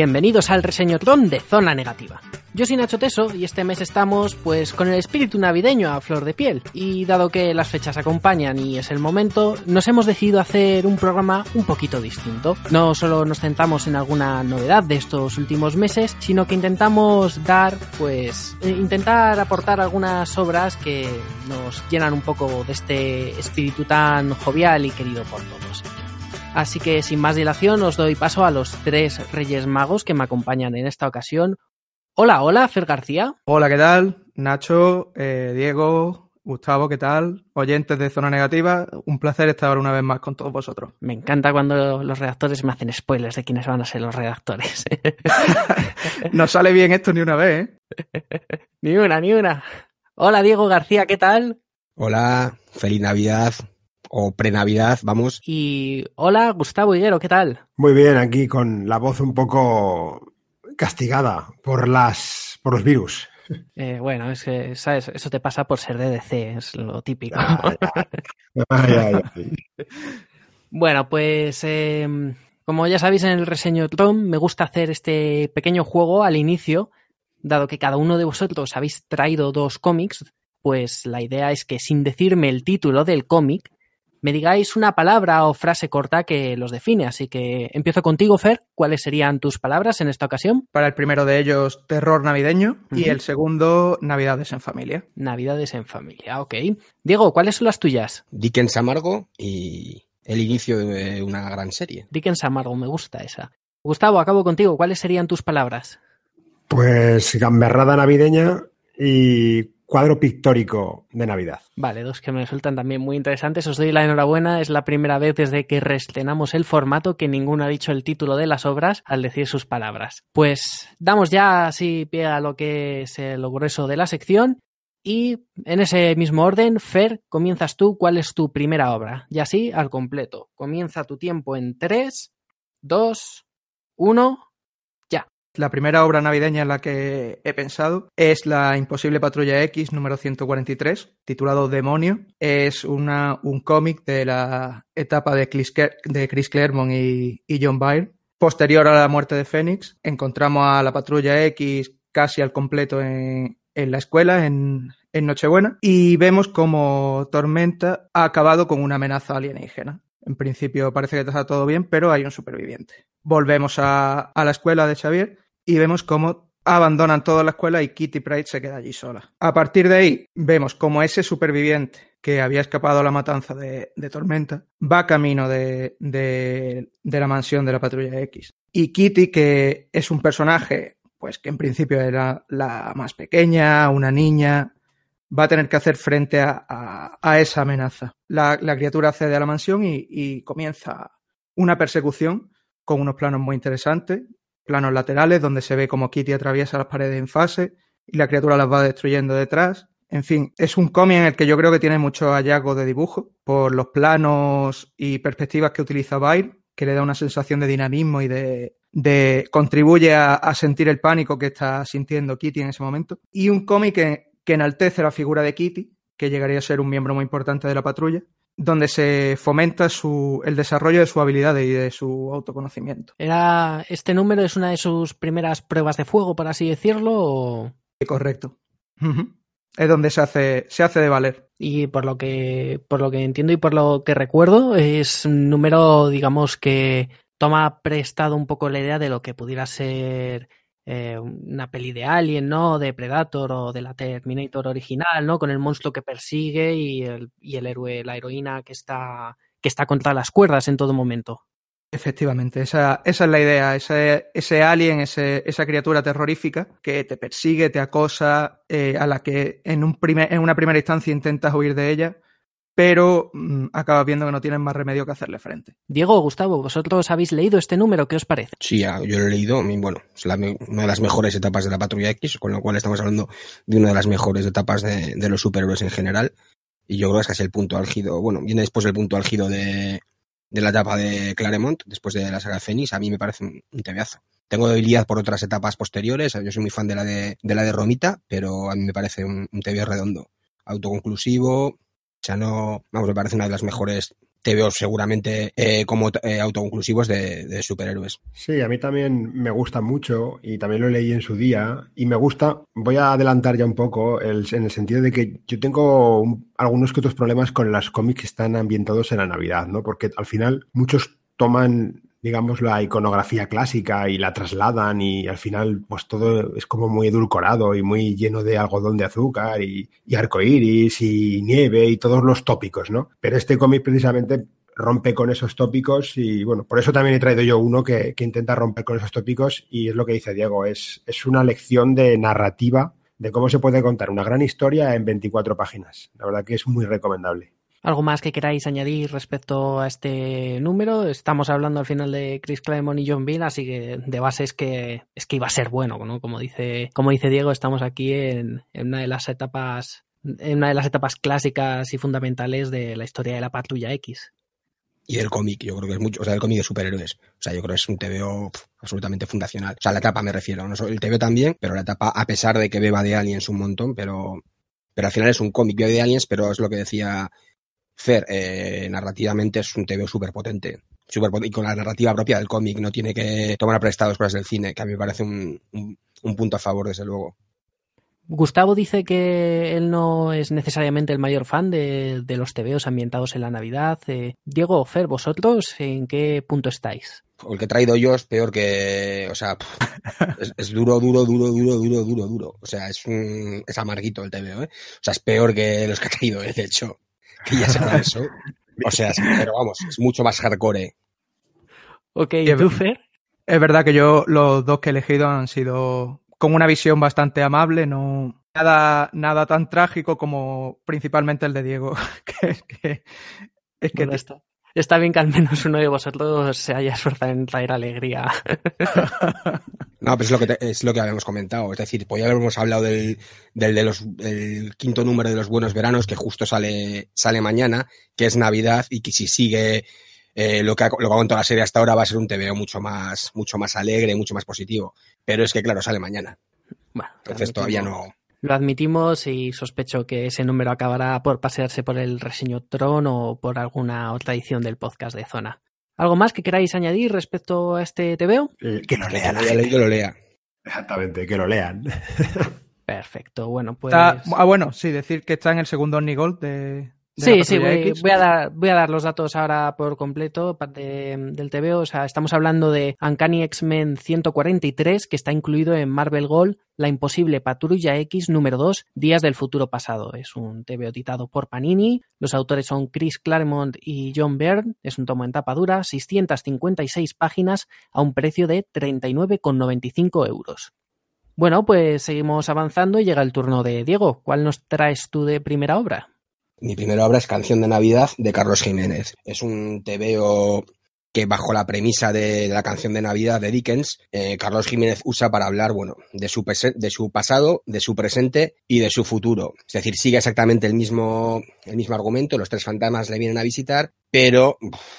Bienvenidos al reseñotron de Zona Negativa. Yo soy Nacho Teso y este mes estamos pues con el espíritu navideño a flor de piel y dado que las fechas acompañan y es el momento, nos hemos decidido hacer un programa un poquito distinto. No solo nos centramos en alguna novedad de estos últimos meses, sino que intentamos dar pues eh, intentar aportar algunas obras que nos llenan un poco de este espíritu tan jovial y querido por todos. Así que sin más dilación os doy paso a los tres Reyes Magos que me acompañan en esta ocasión. Hola, hola, Fer García. Hola, ¿qué tal? Nacho, eh, Diego, Gustavo, ¿qué tal? Oyentes de Zona Negativa, un placer estar una vez más con todos vosotros. Me encanta cuando los redactores me hacen spoilers de quiénes van a ser los redactores. no sale bien esto ni una vez, ¿eh? ni una, ni una. Hola, Diego García, ¿qué tal? Hola, feliz Navidad o pre-Navidad, vamos. Y hola, Gustavo Higuero, ¿qué tal? Muy bien, aquí con la voz un poco castigada por las por los virus. Eh, bueno, es que, ¿sabes? Eso te pasa por ser DDC, es lo típico. Ay, ay, ay. Bueno, pues eh, como ya sabéis en el reseño Tron, me gusta hacer este pequeño juego al inicio, dado que cada uno de vosotros habéis traído dos cómics, pues la idea es que sin decirme el título del cómic, me digáis una palabra o frase corta que los define. Así que empiezo contigo, Fer. ¿Cuáles serían tus palabras en esta ocasión? Para el primero de ellos, terror navideño. Y el segundo, Navidades en familia. Navidades en familia, ok. Diego, ¿cuáles son las tuyas? Dickens amargo y el inicio de una gran serie. Dickens Amargo, me gusta esa. Gustavo, acabo contigo. ¿Cuáles serían tus palabras? Pues gamberrada navideña y cuadro pictórico de Navidad. Vale, dos que me resultan también muy interesantes. Os doy la enhorabuena. Es la primera vez desde que reestrenamos el formato que ninguno ha dicho el título de las obras al decir sus palabras. Pues damos ya así pie a lo que es lo grueso de la sección. Y en ese mismo orden, Fer, comienzas tú. ¿Cuál es tu primera obra? Y así al completo. Comienza tu tiempo en 3, 2, 1. La primera obra navideña en la que he pensado es La Imposible Patrulla X número 143, titulado Demonio. Es una, un cómic de la etapa de Chris, de Claremont y, John Byrne. Posterior a la muerte de Fénix, encontramos a la Patrulla X casi al completo en, la escuela, en, en Nochebuena, y vemos como Tormenta ha acabado con una amenaza alienígena. En principio parece que está todo bien, pero hay un superviviente. Volvemos a la escuela de Xavier y vemos cómo abandonan toda la escuela y Kitty Pryde se queda allí sola. A partir de ahí vemos cómo ese superviviente que había escapado a la matanza de, Tormenta va camino de, la mansión de la Patrulla X. Y Kitty, que es un personaje pues que en principio era la más pequeña, una niña, va a tener que hacer frente a, esa amenaza. La, criatura accede a la mansión y comienza una persecución con unos planos muy interesantes, planos laterales donde se ve como Kitty atraviesa las paredes en fase y la criatura las va destruyendo detrás. En fin, es un cómic en el que yo creo que tiene mucho hallazgo de dibujo por los planos y perspectivas que utiliza Byrne, que le da una sensación de dinamismo y de, de contribuye a, a sentir el pánico que está sintiendo Kitty en ese momento. Y un cómic que, que enaltece la figura de Kitty, que llegaría a ser un miembro muy importante de la patrulla, donde se fomenta su, el desarrollo de sus habilidades y de su autoconocimiento. ¿Era este número es una de sus primeras pruebas de fuego, por así decirlo? o- Correcto. Es donde se hace, se hace de valer. Y por lo que por lo que entiendo y por lo que recuerdo, es un número, digamos, que toma prestado un poco la idea de lo que pudiera ser eh, una peli de Alien, ¿no? De Predator o de la Terminator original, ¿no? Con el monstruo que persigue y el, y el héroe, la heroína que está, que está contra las cuerdas en todo momento. Efectivamente, esa, esa es la idea, ese, ese alien, ese, esa criatura terrorífica que te persigue, te acosa, eh, a la que en, un primer, en una primera instancia intentas huir de ella, pero mm, acabas viendo que no tienen más remedio que hacerle frente. Diego, Gustavo, vosotros habéis leído este número, ¿qué os parece? Sí, yo lo he leído, bueno, es la una de las mejores etapas de la Patrulla X, con lo cual estamos hablando de una de las mejores etapas de, de los superhéroes en general. Y yo creo que es casi el punto álgido, bueno, viene después del punto álgido de, de la etapa de Claremont, después de la saga Fénix, a mí me parece un, tebeazo. Tengo debilidad por otras etapas posteriores, yo soy muy fan de la de, de la de Romita, pero a mí me parece un, un redondo, autoconclusivo, o sea, no, vamos, me parece una de las mejores TVOs seguramente eh, como eh, autoconclusivos de, superhéroes. Sí, a mí también me gusta mucho y también lo leí en su día y me gusta, voy a adelantar ya un poco en el sentido de que yo tengo un- algunos que otros problemas con las cómics que están ambientados en la Navidad, ¿no? Porque al final muchos toman digamos la iconografía clásica y la trasladan y al final pues todo es como muy edulcorado y muy lleno de algodón de azúcar y, y arcoíris y nieve y todos los tópicos, ¿no? Pero este cómic precisamente rompe con esos tópicos y bueno, por eso también he traído yo uno que, que intenta romper con esos tópicos y es lo que dice Diego, es, es una lección de narrativa de cómo se puede contar una gran historia en 24 páginas. La verdad que es muy recomendable. ¿Algo más que queráis añadir respecto a este número? Estamos hablando al final de Chris Claremont y John Byrne, así que de base es que es que iba a ser bueno, ¿no? Como dice, como dice Diego, estamos aquí en, una de las etapas en una de las etapas clásicas y fundamentales de la historia de la Patrulla X. Y el cómic, yo creo que es mucho, o sea, el cómic de superhéroes. O sea, yo creo que es un TVO absolutamente fundacional. O sea, la etapa me refiero, no el TVO también, pero la etapa, a pesar de que beba de Aliens un montón, pero, pero al final es un cómic, bebe de Aliens, pero es lo que decía Fer, eh, narrativamente es un TVO súper potente. y con la narrativa propia del cómic, no tiene que tomar prestados cosas del cine, que a mí me parece un, un, un punto a favor, desde luego. Gustavo dice que él no es necesariamente el mayor fan de, de los TVOs ambientados en la Navidad. Eh, Diego, Fer, ¿vosotros en qué punto estáis? El que he traído yo es peor que. O sea, es, es, duro, duro, duro, duro, duro, duro, duro. O sea, es un. Es amarguito el TVO, ¿eh? O sea, es peor que los que he traído, ¿eh? de hecho. Que ya sepa eso. O sea, pero vamos, es mucho más hardcore. Ok, ¿y tú, Fer? Es verdad que yo los dos que he elegido han sido con una visión bastante amable, no nada, nada tan trágico como principalmente el de Diego. que es que, es que bueno, está, bien que al menos uno de vosotros se haya esforzado en traer alegría. No, pero es lo que te, es lo que habíamos comentado. Es decir, pues ya habíamos hablado del, del de los del quinto número de los buenos veranos, que justo sale, sale mañana, que es Navidad, y que si sigue eh, lo que ha, lo que ha contado la serie hasta ahora va a ser un TVO mucho más, mucho más alegre, mucho más positivo. Pero es que claro, sale mañana. Bueno, Entonces todavía no. Lo admitimos y sospecho que ese número acabará por pasearse por el reseñotrón o por alguna otra edición del podcast de Zona. ¿Algo más que queráis añadir respecto a este TVO? Eh, que lo lean. Que lo, lo lea. Exactamente, que lo lean. Perfecto, bueno, pues. Está, ah, bueno, sí, decir que está en el segundo Omnigold de. Sí, sí, voy, voy, a dar, voy a dar los datos ahora por completo de, del TVO. O sea, estamos hablando de Uncanny X-Men 143, que está incluido en Marvel Gold, La Imposible Patrulla X número 2, Días del Futuro Pasado. Es un TVO editado por Panini. Los autores son Chris Claremont y John Byrne. Es un tomo en tapa dura, 656 páginas a un precio de 39,95 euros. Bueno, pues seguimos avanzando y llega el turno de Diego. ¿Cuál nos traes tú de primera obra? Mi primera obra es Canción de Navidad de Carlos Jiménez. Es un TVO que bajo la premisa de, de la canción de Navidad de Dickens, eh, Carlos Jiménez usa para hablar, bueno, de su, de su pasado, de su presente y de su futuro. Es decir, sigue exactamente el mismo, el mismo argumento, los tres fantasmas le vienen a visitar, pero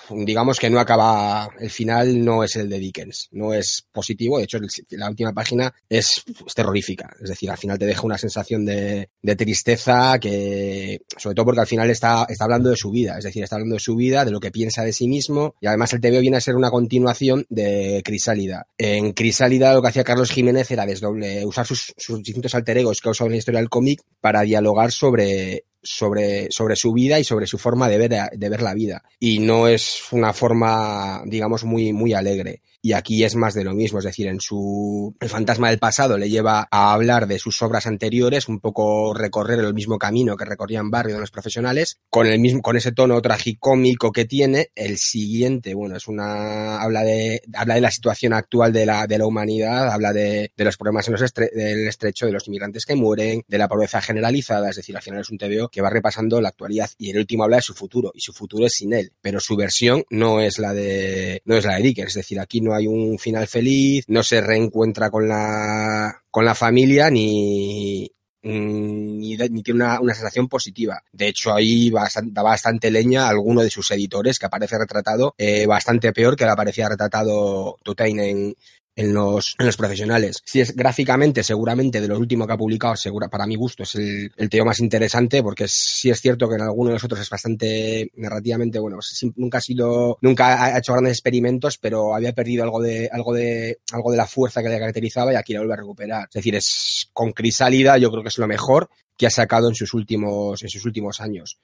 digamos que no acaba, el final no es el de Dickens, no es positivo, de hecho la última página es, terrorífica, es decir, al final te deja una sensación de, de, tristeza que, sobre todo porque al final está, está hablando de su vida, es decir, está hablando de su vida, de lo que piensa de sí mismo y además el TVO viene a ser una continuación de Crisálida. En Crisálida lo que hacía Carlos Jiménez era desdoble, usar sus, sus distintos alter egos que ha usado en la historia del cómic para dialogar sobre sobre, sobre su vida y sobre su forma de ver, de ver la vida. Y no es una forma, digamos, muy, muy alegre. Y aquí es más de lo mismo, es decir, en su el fantasma del pasado le lleva a hablar de sus obras anteriores, un poco recorrer el mismo camino que recorrían Barrio de los profesionales, con el mismo con ese tono tragicómico que tiene. El siguiente, bueno, es una habla de habla de la situación actual de la de la humanidad, habla de, de los problemas en los estre, del estrecho, de los inmigrantes que mueren, de la pobreza generalizada, es decir, al final es un TVO que va repasando la actualidad y el último habla de su futuro y su futuro es sin él, pero su versión no es la de no es la de Dickens, es decir, aquí no hay un final feliz, no se reencuentra con la con la familia ni ni, tiene una, una, sensación positiva. De hecho, ahí da bastante leña a alguno de sus editores que aparece retratado eh, bastante peor que aparecía retratado Tutain en, en los, en los profesionales. Si es gráficamente, seguramente de lo último que ha publicado, segura, para mi gusto, es el, el teo más interesante, porque sí es cierto que en alguno de los otros es bastante narrativamente, bueno, nunca ha sido, nunca ha hecho grandes experimentos, pero había perdido algo de, algo de, algo de la fuerza que le caracterizaba y aquí la vuelve a recuperar. Es decir, es con Crisálida, yo creo que es lo mejor que ha sacado en sus últimos, en sus últimos años.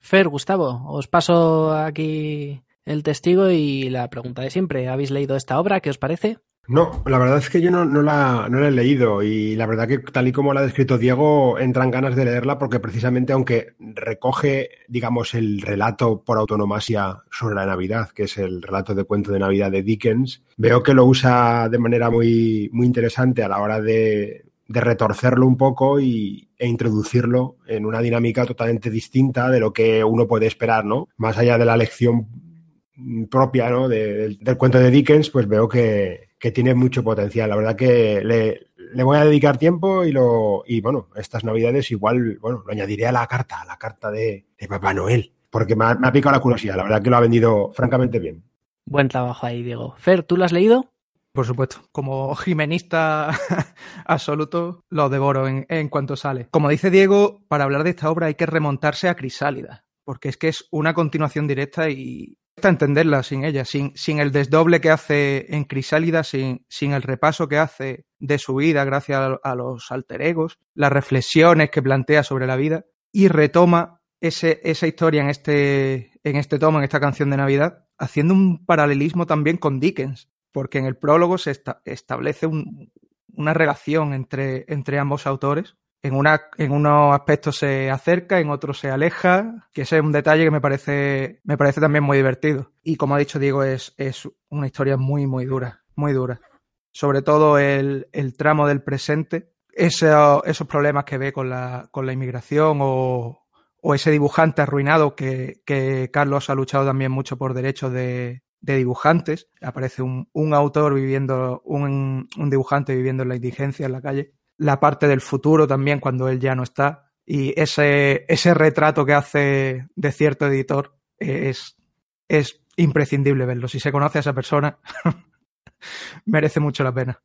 Fer, Gustavo, os paso aquí el testigo y la pregunta de siempre. ¿Habéis leído esta obra? ¿Qué os parece? No, la verdad es que yo no, la, no la he leído y la verdad que tal y como la ha descrito Diego, entran ganas de leerla porque precisamente aunque recoge, digamos, el relato por autonomasia sobre la Navidad, que es el relato de cuento de Navidad de Dickens, veo que lo usa de manera muy, muy interesante a la hora de, de retorcerlo un poco y, e introducirlo en una dinámica totalmente distinta de lo que uno puede esperar, ¿no? Más allá de la lección propia ¿no? de, del, del cuento de Dickens, pues veo que, que tiene mucho potencial. La verdad que le, le, voy a dedicar tiempo y lo y bueno, estas navidades igual, bueno, lo añadiré a la carta, a la carta de, de Papá Noel, porque me ha, me ha, picado la curiosidad. La verdad que lo ha vendido francamente bien. Buen trabajo ahí, Diego. Fer, ¿tú lo has leído? Por supuesto, como jimenista absoluto, lo devoro en, en cuanto sale. Como dice Diego, para hablar de esta obra hay que remontarse a Crisálida, porque es que es una continuación directa y, entenderla sin ella, sin, sin el desdoble que hace en Crisálida, sin, sin el repaso que hace de su vida gracias a, a, los alter egos, las reflexiones que plantea sobre la vida y retoma ese, esa historia en este, en este tomo, en esta canción de Navidad, haciendo un paralelismo también con Dickens, porque en el prólogo se esta, establece un, una relación entre, entre ambos autores en, una, en unos aspectos se acerca, en otros se aleja, que ese es un detalle que me parece, me parece también muy divertido. Y como ha dicho Diego, es, es una historia muy, muy dura, muy dura. Sobre todo el, el tramo del presente, ese, esos problemas que ve con la, con la inmigración o, o ese dibujante arruinado que, que, Carlos ha luchado también mucho por derechos de, de dibujantes. Aparece un, un autor viviendo, un, un dibujante viviendo en la indigencia en la calle la parte del futuro también cuando él ya no está. Y ese, ese retrato que hace de cierto editor es, es imprescindible verlo. Si se conoce a esa persona, merece mucho la pena.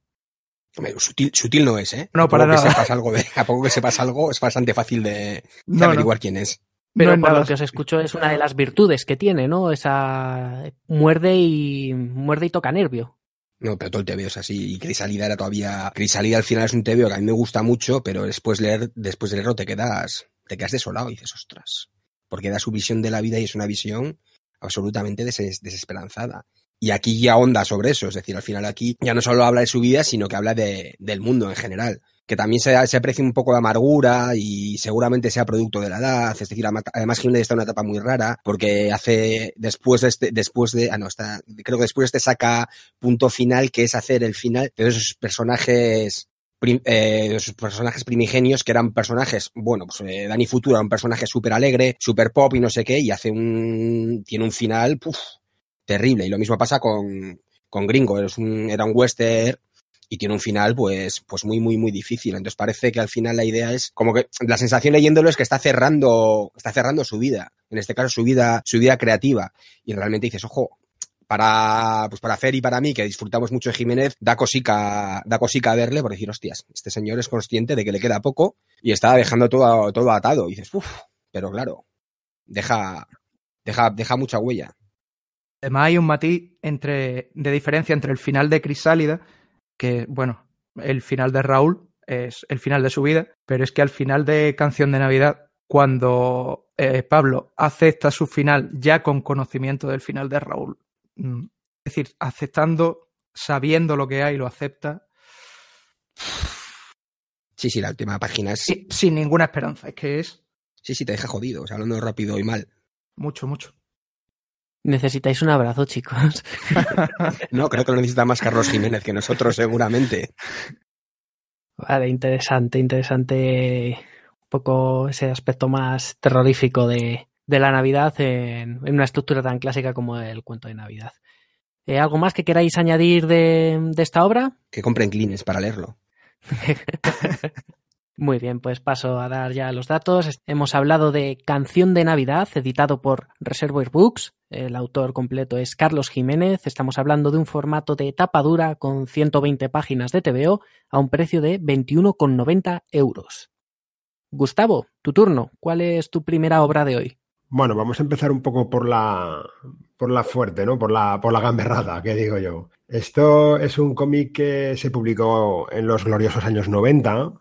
Sutil, sutil, no es, ¿eh? No, para que nada. Sepas algo de, a poco que sepas algo, es bastante fácil de, de no, averiguar no. quién es. Pero no por lo que os escucho es una de las virtudes que tiene, ¿no? Esa muerde y muerde y toca nervio. No, pero todo el TVO es así. Y Crisalida era todavía. Crisalida al final es un TVO que a mí me gusta mucho, pero después leer, después de leerlo te quedas, te quedas desolado y dices, ostras. Porque da su visión de la vida y es una visión absolutamente des desesperanzada. Y aquí ya onda sobre eso, es decir, al final aquí ya no solo habla de su vida, sino que habla de, del mundo en general. Que también se, aprecia un poco de amargura y seguramente sea producto de la edad. Es decir, además Jiménez está en una etapa muy rara porque hace después de este, después de, ah no, está, creo que después de este saca punto final que es hacer el final de esos personajes eh, esos personajes primigenios que eran personajes, bueno, pues eh, Dani Futuro era un personaje súper alegre, súper pop y no sé qué, y hace un, tiene un final, puf, terrible. Y lo mismo pasa con, con Gringo, un, era un western y tiene un final pues, pues muy, muy, muy difícil. Entonces parece que al final la idea es como que la sensación leyéndolo es que está cerrando, está cerrando su vida. En este caso su vida, su vida creativa. Y realmente dices, ojo, para, pues para Fer y para mí, que disfrutamos mucho de Jiménez, da cosica, da cosica verle por decir, hostias, este señor es consciente de que le queda poco y está dejando todo, todo atado. Y dices, uff, pero claro, deja, deja, deja mucha huella. Además hay un matiz entre, de diferencia entre el final de Crisálida, que, bueno, el final de Raúl es el final de su vida, pero es que al final de Canción de Navidad, cuando eh, Pablo acepta su final ya con conocimiento del final de Raúl, es decir, aceptando sabiendo lo que hay, lo acepta. Sí, sí, la última página es. Sin ninguna esperanza. Es que es Sí, sí, te deja jodido. O sea, hablando rápido y mal. mucho, mucho. Necesitáis un abrazo, chicos. No, creo que lo necesita más Carlos Jiménez que nosotros, seguramente. Vale, interesante, interesante. Un poco ese aspecto más terrorífico de, de la Navidad en, en una estructura tan clásica como el cuento de Navidad. Eh, ¿Algo más que queráis añadir de, de esta obra? Que compren clines para leerlo. Muy bien, pues paso a dar ya los datos. Hemos hablado de Canción de Navidad, editado por Reservoir Books. El autor completo es Carlos Jiménez. Estamos hablando de un formato de tapa dura con 120 páginas de TVO a un precio de 21,90 euros. Gustavo, tu turno. ¿Cuál es tu primera obra de hoy? Bueno, vamos a empezar un poco por la, por la fuerte, ¿no? Por la, por la gamberrada, que digo yo. Esto es un cómic que se publicó en los gloriosos años 90,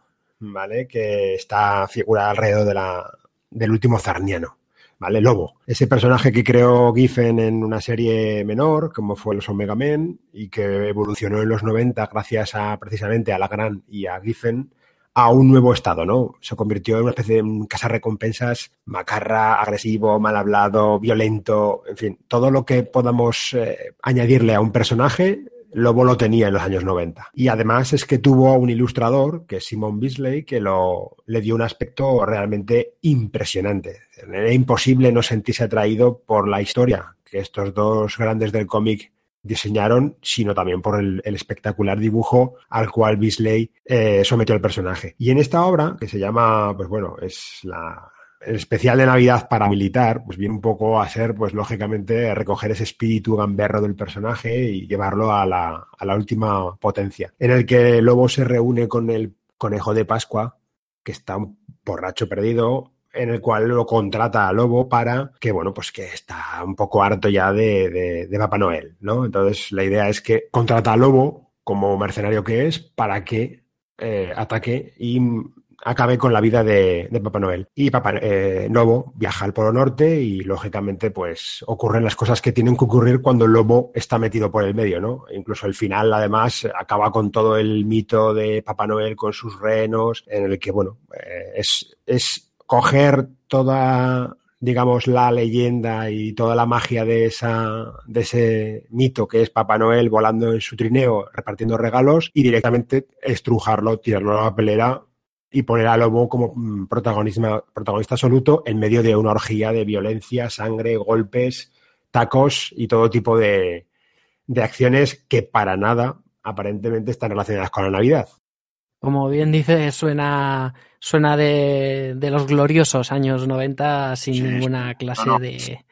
¿vale? Que está figura alrededor de la, del último zarniano, ¿vale? Lobo. Ese personaje que creó Giffen en una serie menor, como fue los Omega Men, y que evolucionó en los 90 gracias a precisamente a la Gran y a Giffen, a un nuevo estado, ¿no? Se convirtió en una especie de un recompensas macarra, agresivo, mal hablado, violento, en fin, todo lo que podamos eh, añadirle a un personaje, Lobo lo tenía en los años 90. Y además es que tuvo un ilustrador, que es Simon Beasley, que lo, le dio un aspecto realmente impresionante. Era imposible no sentirse atraído por la historia que estos dos grandes del cómic diseñaron, sino también por el, espectacular dibujo al cual Beasley eh, sometió al personaje. Y en esta obra, que se llama, pues bueno, es la, el especial de Navidad paramilitar, pues viene un poco a ser, pues lógicamente, recoger ese espíritu gamberro del personaje y llevarlo a la, a la última potencia, en el que Lobo se reúne con el conejo de Pascua, que está un borracho perdido, en el cual lo contrata a Lobo para que, bueno, pues que está un poco harto ya de, de, Papá Noel, ¿no? Entonces la idea es que contrata a Lobo como mercenario que es para que eh, ataque y acabe con la vida de, Papá Noel. Y Papá eh, Lobo viaja al Polo Norte y, lógicamente, pues ocurren las cosas que tienen que ocurrir cuando el lobo está metido por el medio, ¿no? Incluso el final, además, acaba con todo el mito de Papá Noel con sus renos, en el que, bueno, eh, es, es coger toda digamos, la leyenda y toda la magia de, esa, de ese mito que es Papá Noel volando en su trineo, repartiendo regalos y directamente estrujarlo, tirarlo a la pelera y poner a Lobo como mm, protagonista, protagonista absoluto en medio de una orgía de violencia, sangre, golpes, tacos y todo tipo de, de acciones que para nada aparentemente están relacionadas con la Navidad. Como bien dice, suena, suena de, de los gloriosos años 90 sin Sí, ninguna clase no, no, de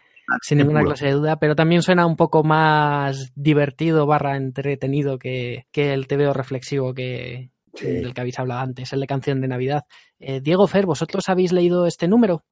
sin ninguna clase de duda, pero también suena un poco más divertido barra entretenido que, que el TVO reflexivo que, Sí. del que habéis hablado antes, el de canción de Navidad. Eh, Diego Fer, ¿vosotros habéis leído este número?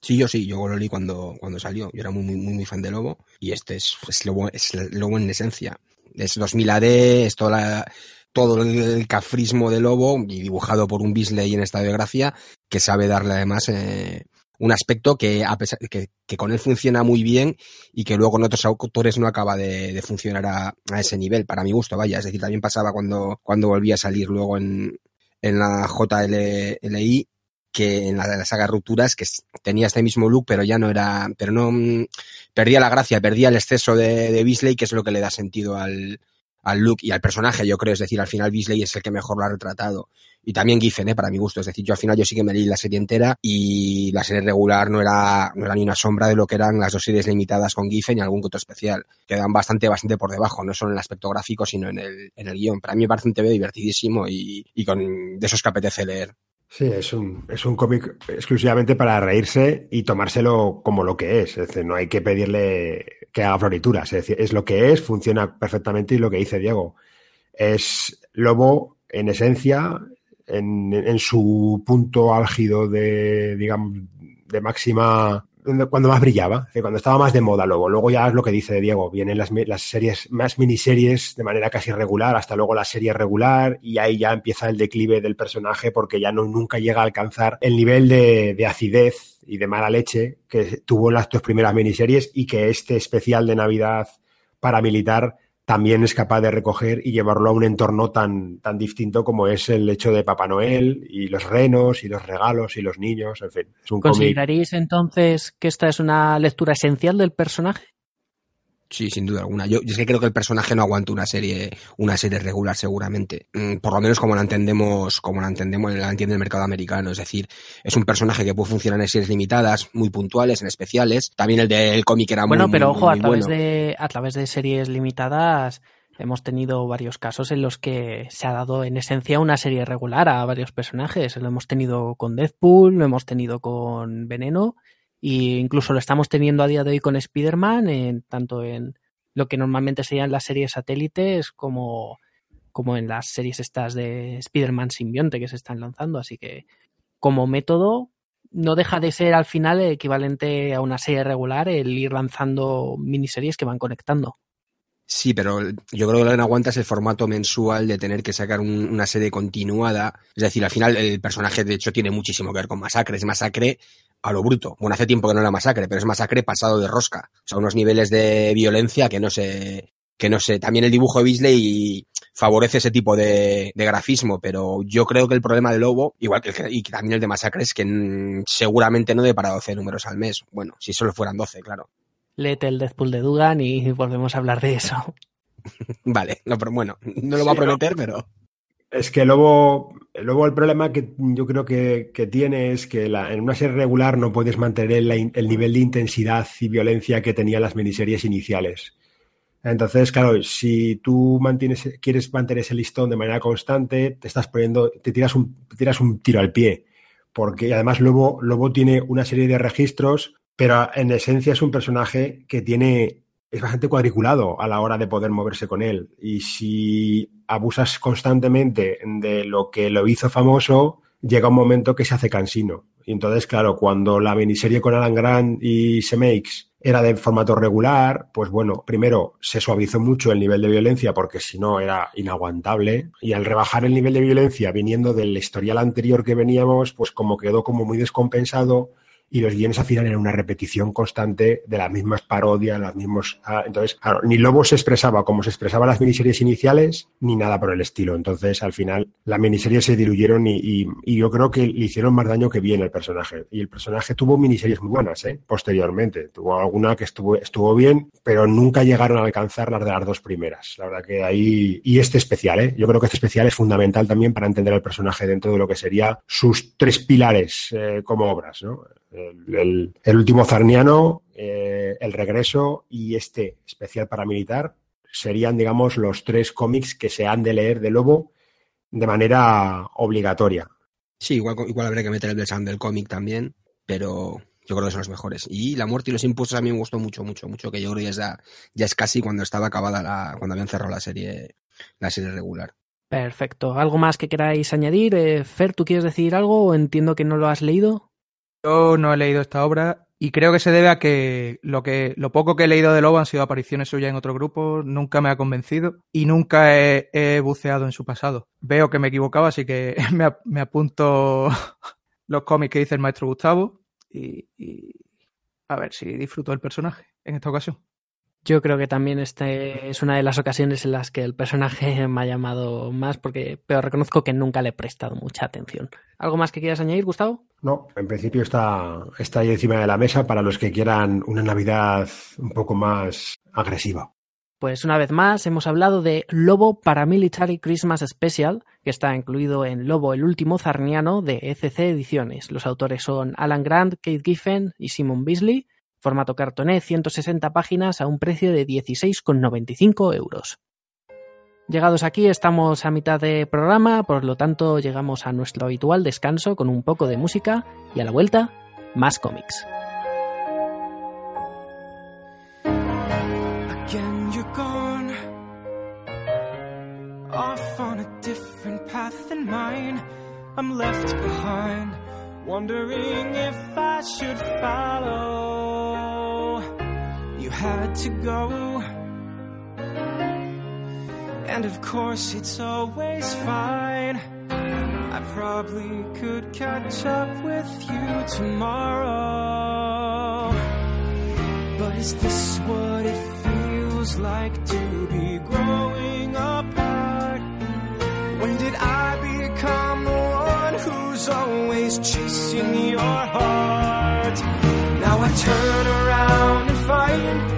Sí, yo sí, yo lo leí cuando, cuando salió. Yo era muy, muy, muy, fan de Lobo. Y este es, es, Lobo, es Lobo en esencia. Es 2000 AD, es toda la- todo el cafrismo de Lobo y dibujado por un Beasley en estado de gracia que sabe darle además eh, un aspecto que, a pesar, que, que con él funciona muy bien y que luego en otros autores no acaba de, funcionar a, ese nivel, para mi gusto, vaya. Es decir, también pasaba cuando, cuando volvía a salir luego en, en la JLI que en la, la saga Rupturas, que tenía este mismo look, pero ya no era, pero no, mm, perdía la gracia, perdía el exceso de, de Beasley, que es lo que le da sentido al, al look y al personaje, yo creo, es decir, al final Beasley es el que mejor lo ha retratado. Y también Giffen, ¿eh? para mi gusto, es decir, yo al final yo sí que me leí la serie entera y la serie regular no era, no era ni una sombra de lo que eran las dos series limitadas con Giffen y algún otro especial. Quedan bastante, bastante por debajo, no solo en el aspecto gráfico, sino en el, en el guion. Para mí me parece un TV divertidísimo y, y con, de esos que apetece leer. Sí, es un, es un cómic exclusivamente para reírse y tomárselo como lo que es. Es decir, no hay que pedirle que haga florituras. Es decir, es lo que es, funciona perfectamente y lo que dice Diego. Es Lobo en esencia, en, en su punto álgido de, digamos, de máxima cuando más brillaba, cuando estaba más de moda luego. Luego ya es lo que dice Diego, vienen las, las series, más miniseries de manera casi regular, hasta luego la serie regular, y ahí ya empieza el declive del personaje porque ya no nunca llega a alcanzar el nivel de, de acidez y de mala leche que tuvo en las dos primeras miniseries y que este especial de Navidad paramilitar también es capaz de recoger y llevarlo a un entorno tan, tan distinto como es el hecho de Papá Noel y los renos y los regalos y los niños, en fin. ¿Consideraréis entonces que esta es una lectura esencial del personaje? Sí, sin duda alguna. Yo, yo es que creo que el personaje no aguanta una serie, una serie regular, seguramente. Mm, Por lo menos como la entendemos, como la entendemos, la entiende el mercado americano. Es decir, es un personaje que puede funcionar en series limitadas, muy puntuales, en especiales. También el del cómic era Bueno, muy, pero muy, ojo, a través, bueno. de, a través de series limitadas hemos tenido varios casos en los que se ha dado en esencia una serie regular a varios personajes. Lo hemos tenido con Deadpool, lo hemos tenido con Veneno e incluso lo estamos teniendo a día de hoy con Spider-Man, en- tanto en lo que normalmente serían las series satélites como, como en las series estas de Spider-Man simbionte que se están lanzando. Así que como método no deja de ser al final el equivalente a una serie regular el ir lanzando miniseries que van conectando. Sí, pero yo creo que lo que no aguanta es el formato mensual de tener que sacar un- una serie continuada. Es decir, al final el personaje de hecho tiene muchísimo que ver con Masacre. Es Masacre a lo bruto. Bueno, hace tiempo que no era Masacre, pero es Masacre pasado de rosca. O sea, unos niveles de violencia que no sé, que no sé. También el dibujo de Beasley favorece ese tipo de, de grafismo, pero yo creo que el problema de Lobo, igual que, el y también el de Masacre, es que seguramente no de para 12 números al mes. Bueno, si solo fueran 12, claro. Léete el Deadpool de Dugan y volvemos a hablar de eso. Vale, no, pero bueno, no lo va a Sí, prometer, pero... Es que el lobo, el lobo el problema que yo creo que, que tiene es que la- en una serie regular no puedes mantener la el nivel de intensidad y violencia que tenían las miniseries iniciales. Entonces, claro, si tú mantienes, quieres mantener ese listón de manera constante, te estás poniendo, te tiras un, te tiras un tiro al pie. Porque además Lobo, Lobo tiene una serie de registros, pero en esencia es un personaje que tiene, es bastante cuadriculado a la hora de poder moverse con él. Y si abusas constantemente de lo que lo hizo famoso, llega un momento que se hace cansino. Y entonces, claro, cuando la miniserie con Alan Grant y Se Makes era de formato regular, pues bueno, primero se suavizó mucho el nivel de violencia porque si no era inaguantable. Y al rebajar el nivel de violencia viniendo del historial anterior que veníamos, pues como quedó como muy descompensado y los guiones al final eran una repetición constante de las mismas parodias, las mismos. ah, entonces, claro, ni Lobo se expresaba como se expresaban las miniseries iniciales, ni nada por el estilo. Entonces, al final, las miniseries se diluyeron y, y- y yo creo que le hicieron más daño que bien al personaje. Y el personaje tuvo miniseries muy buenas, ¿eh? Posteriormente. Tuvo alguna que estuvo, estuvo bien, pero nunca llegaron a alcanzar las de las dos primeras. La verdad que ahí. Y este especial, ¿eh? Yo creo que este especial es fundamental también para entender al personaje dentro de lo que sería sus tres pilares eh, como obras, ¿no? El, el- el último Zarniano, eh, El regreso y este especial paramilitar serían, digamos, los tres cómics que se han de leer de Lobo de manera obligatoria. Sí, igual, igual habría que meter el Blood del cómic también, pero yo creo que son los mejores. Y La muerte y los impuestos a mí me gustó mucho, mucho, mucho, que yo creo que ya es, ya, ya es casi cuando estaba acabada la, cuando habían cerrado la serie, la serie regular. Perfecto. ¿Algo más que queráis añadir? Eh, Fer, ¿tú quieres decir algo o entiendo que no lo has leído? Yo no he leído esta obra y creo que se debe a que lo, que lo poco que he leído de Lobo han sido apariciones suyas en otro grupo, nunca me ha convencido y nunca he, buceado en su pasado. Veo que me equivocaba, así que me, ap- me apunto los cómics que dice el maestro Gustavo y, y a ver si disfruto del personaje en esta ocasión. Yo creo que también este es una de las ocasiones en las que el personaje me ha llamado más, porque, pero reconozco que nunca le he prestado mucha atención. ¿Algo más que quieras añadir, Gustavo? No, en principio está, está ahí encima de la mesa para los que quieran una Navidad un poco más agresiva. Pues una vez más hemos hablado de Lobo Paramilitary Christmas Special, que está incluido en Lobo el último zarniano de ECC Ediciones. Los autores son Alan Grant, Kate Giffen y Simon Beasley. Formato cartoné, 160 páginas a un precio de 16,95 euros. Llegados aquí estamos a mitad de programa, por lo tanto llegamos a nuestro habitual descanso con un poco de música y a la vuelta, más cómics. You had to go. And of course, it's always fine. I probably could catch up with you tomorrow. But is this what it feels like to be growing apart? When did I become the one who's always chasing your heart? Now I turn around Thank.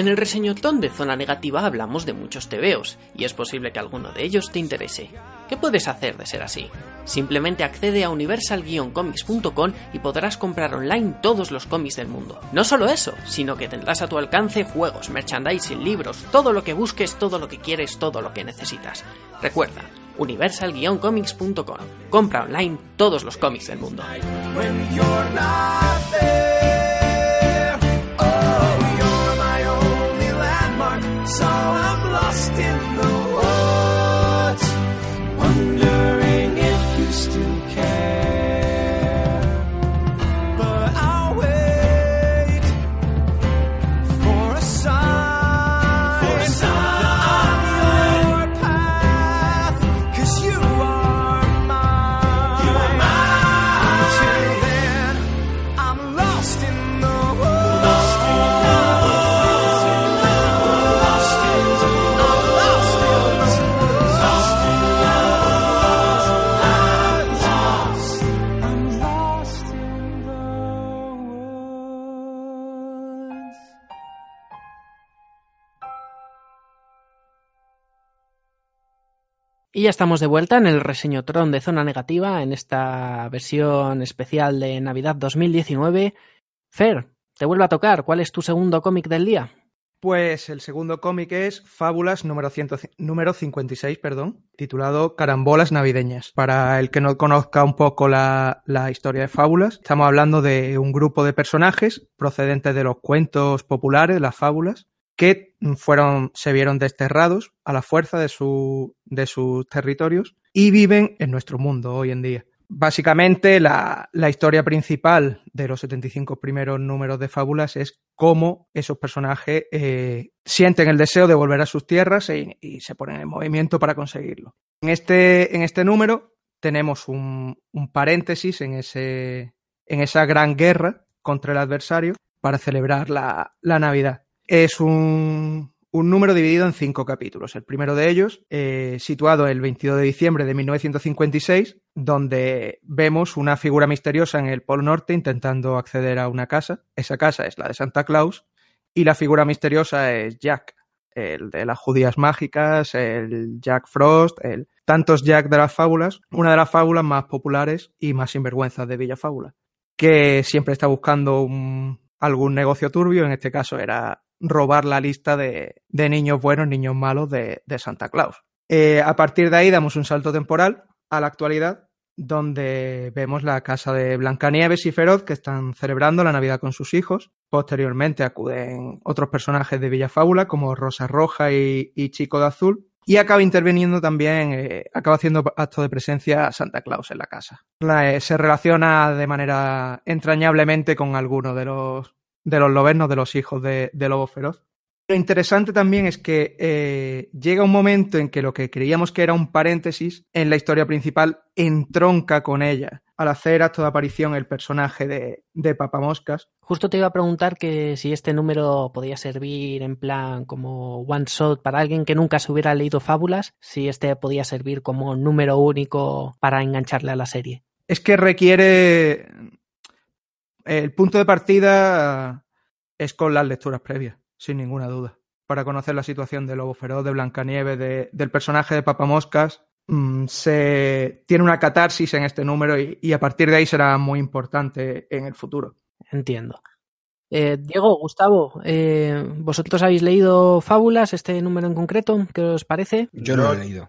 En el reseñotón de Zona Negativa hablamos de muchos tebeos, y es posible que alguno de ellos te interese. ¿Qué puedes hacer de ser así? Simplemente accede a universal-comics.com y podrás comprar online todos los cómics del mundo. No solo eso, sino que tendrás a tu alcance juegos, merchandising, libros, todo lo que busques, todo lo que quieres, todo lo que necesitas. Recuerda, universal-comics.com. Compra online todos los cómics del mundo. Y ya estamos de vuelta en el reseñotrón de Zona Negativa, en esta versión especial de Navidad 2019. Fer, te vuelvo a tocar. ¿Cuál es tu segundo cómic del día? Pues el segundo cómic es Fábulas número, 100 número 56, perdón, titulado Carambolas navideñas. Para el que no conozca un poco la, la historia de Fábulas, estamos hablando de un grupo de personajes procedentes de los cuentos populares, las fábulas, que fueron, se vieron desterrados a la fuerza de, su, de sus territorios y viven en nuestro mundo hoy en día. Básicamente, la, la, historia principal de los 75 primeros números de fábulas es cómo esos personajes eh, sienten el deseo de volver a sus tierras y, se ponen en movimiento para conseguirlo. En este, en este número tenemos un, un paréntesis en, ese, en esa gran guerra contra el adversario para celebrar la, la Navidad. Es un, número dividido en cinco capítulos. El primero de ellos, eh, situado el 22 de diciembre de 1956, donde vemos una figura misteriosa en el Polo Norte intentando acceder a una casa. Esa casa es la de Santa Claus y la figura misteriosa es Jack, el de las judías mágicas, el Jack Frost, el tantos Jack de las fábulas, una de las fábulas más populares y más sinvergüenzas de Villa Fábula, que siempre está buscando algún negocio turbio, en este caso era robar la lista de, de niños buenos, niños malos de, de Santa Claus. Eh, a partir de ahí damos un salto temporal a la actualidad, donde vemos la casa de Blancanieves y Feroz que están celebrando la Navidad con sus hijos. Posteriormente acuden otros personajes de Villa Fábula, como Rosa Roja y, Chico de Azul. Y acaba interviniendo también, eh, acaba haciendo acto de presencia Santa Claus en la casa. Eh, se relaciona de manera entrañablemente con alguno de los de los lobernos, de los hijos de, de Lobo Feroz. Lo interesante también es que eh, llega un momento en que lo que creíamos que era un paréntesis en la historia principal entronca con ella. Al hacer acto de aparición el personaje de, de Papamoscas. Justo te iba a preguntar que si este número podía servir en plan como one shot para alguien que nunca se hubiera leído fábulas, si este podía servir como número único para engancharle a la serie. Es que requiere el punto de partida es con las lecturas previas, sin ninguna duda. Para conocer la situación de Lobo Feroz, de Blancanieves, de, del personaje de Papamoscas, mmm, se tiene una catarsis en este número y, y, a partir de ahí será muy importante en el futuro. Entiendo. Eh, Diego, Gustavo, eh, ¿vosotros habéis leído Fábulas, este número en concreto? ¿Qué os parece? Yo no lo he leído.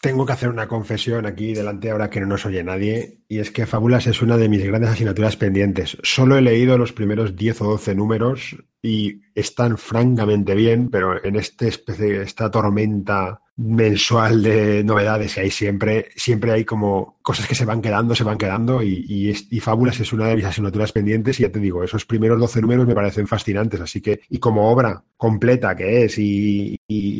Tengo que hacer una confesión aquí delante ahora que no nos oye nadie, y es que Fábulas es una de mis grandes asignaturas pendientes. Solo he leído los primeros 10 o 12 números y están francamente bien, pero en este especie, esta tormenta mensual de novedades que hay siempre, siempre hay como cosas que se van quedando, se van quedando y, y, Fábulas es una de mis asignaturas pendientes y ya te digo, esos primeros 12 números me parecen fascinantes, así que, y como obra completa que es y,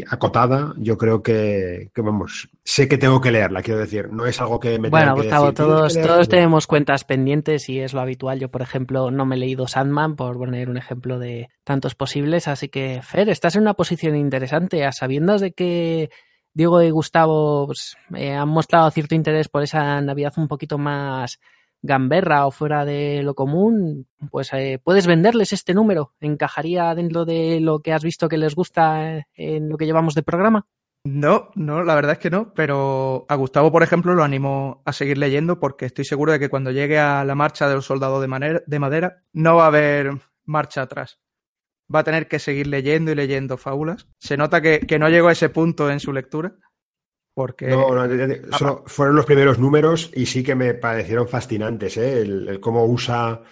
acotada, yo creo que, vamos, sé que tengo que leerla, quiero decir, no es algo que me Bueno, que Gustavo, todos, todos tenemos cuentas pendientes y es lo habitual. Yo, por ejemplo, no me he leído Sandman, por poner un ejemplo de tantos posibles, así que, Fer, estás en una posición interesante, a sabiendas de que Diego y Gustavo pues, eh, han mostrado cierto interés por esa Navidad un poquito más gamberra o fuera de lo común, pues eh, puedes venderles este número. ¿Encajaría dentro de lo que has visto que les gusta eh, en lo que llevamos de programa? No, no, la verdad es que no, pero a Gustavo, por ejemplo, lo animo a seguir leyendo porque estoy seguro de que cuando llegue a la marcha de los soldados de, de madera no va a haber marcha atrás va a tener que seguir leyendo y leyendo fábulas. Se nota que, no llegó a ese punto en su lectura. Porque... No, no fueron los primeros números y sí que me parecieron fascinantes, ¿eh? el, cómo usa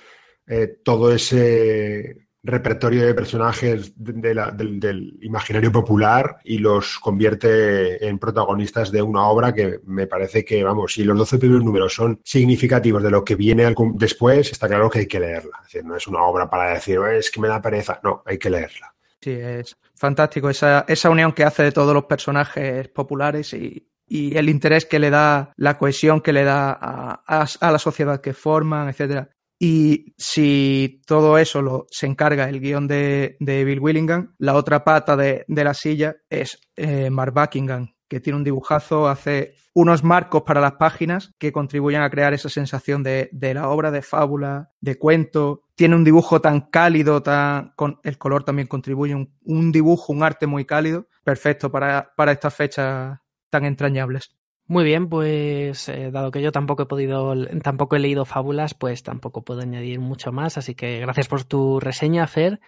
eh, todo ese repertorio de personajes del, imaginario popular y los convierte en protagonistas de una obra que me parece que, vamos, si los 12 primeros números son significativos de lo que viene después, está claro que hay que leerla. Es decir, no es una obra para decir, es que me da pereza. No, hay que leerla. Sí, es fantástico esa, esa unión que hace de todos los personajes populares y, el interés que le da, la cohesión que le da a, a, la sociedad que forman, etcétera. Y si todo eso lo, se encarga el guion de, Bill Willingham, la otra pata de, la silla es eh, Mark Buckingham, que tiene un dibujazo, hace unos marcos para las páginas que contribuyen a crear esa sensación de, la obra, de fábula, de cuento. Tiene un dibujo tan cálido, tan, con, el color también contribuye, un, un dibujo, un arte muy cálido, perfecto para, para estas fechas tan entrañables. Muy bien, pues eh, dado que yo tampoco he podido, tampoco he leído fábulas, pues tampoco puedo añadir mucho más. Así que gracias por tu reseña, Fer.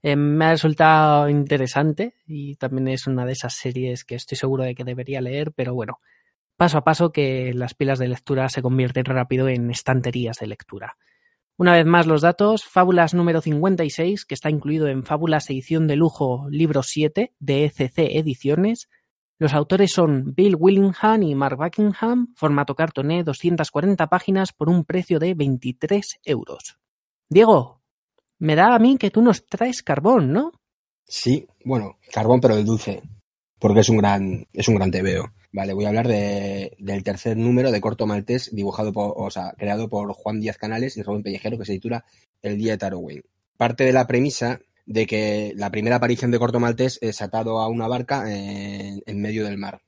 Eh, me ha resultado interesante y también es una de esas series que estoy seguro de que debería leer, pero bueno, paso a paso que las pilas de lectura se convierten rápido en estanterías de lectura. Una vez más los datos, Fábulas número 56, que está incluido en Fábulas edición de lujo libro 7 de ECC Ediciones, los autores son Bill Willingham y Mark Buckingham, formato cartoné, 240 páginas por un precio de 23 euros. Diego, me da a mí que tú nos traes carbón, ¿no? Sí, bueno, carbón pero de dulce, porque es un gran, es un gran tebeo. Vale, voy a hablar del tercer número de Corto Maltés, dibujado por, o sea, creado por Juan Díaz Canales y Rubén Pellejero, que se titula El Día de Tarowin. Parte de la premisa de que la primera aparición de Corto Maltés es atado a una barca en, medio del mar.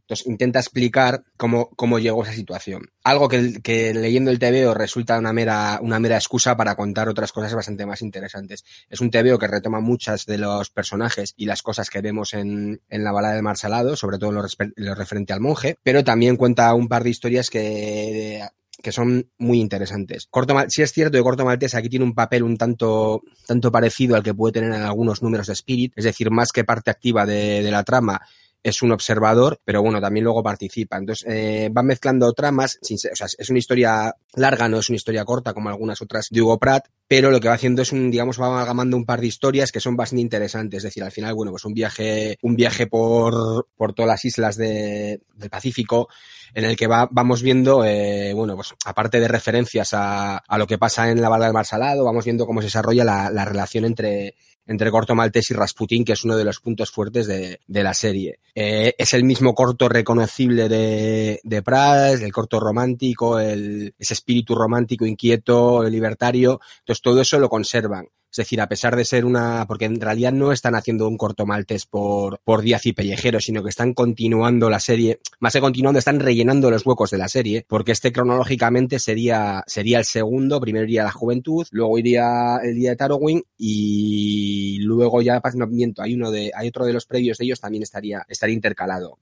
Entonces intenta explicar cómo, cómo llegó esa situación. Algo que, leyendo el TVO resulta una mera, una mera excusa para contar otras cosas bastante más interesantes. Es un TVO que retoma muchas de los personajes y las cosas que vemos en, la balada del mar salado, sobre todo en lo, referente al monje, pero también cuenta un par de historias que que son muy interesantes. Corto si es cierto que Corto Maltés aquí tiene un papel un tanto, tanto parecido al que puede tener en algunos números de Spirit, es decir, más que parte activa de la trama, es un observador, pero bueno, también luego participa. Entonces, eh, van mezclando tramas, sin o sea, es una historia larga, no es una historia corta como algunas otras de Hugo Pratt, pero lo que va haciendo es un, digamos, va amalgamando un par de historias que son bastante interesantes. Es decir, al final, bueno, pues un viaje, un viaje por, por todas las islas de, del Pacífico, en el que va, vamos viendo, eh, bueno, pues aparte de referencias a, lo que pasa en la Balda del Mar Salado, vamos viendo cómo se desarrolla la, la relación entre, entre Corto Maltés y Rasputin, que es uno de los puntos fuertes de, de la serie. Eh, es el mismo corto reconocible de, de Prats, el corto romántico, el, ese espíritu romántico inquieto, libertario. Entonces todo eso lo conservan. Es decir, a pesar de ser una, porque en realidad no están haciendo un corto maltés por, por Díaz y Pellejero, sino que están continuando la serie, más que continuando, están rellenando los huecos de la serie, porque este cronológicamente sería, sería el segundo, primero iría la juventud, luego iría el día de Tarowin y luego ya, no miento, hay uno de, hay otro de los previos de ellos también estaría, estaría intercalado.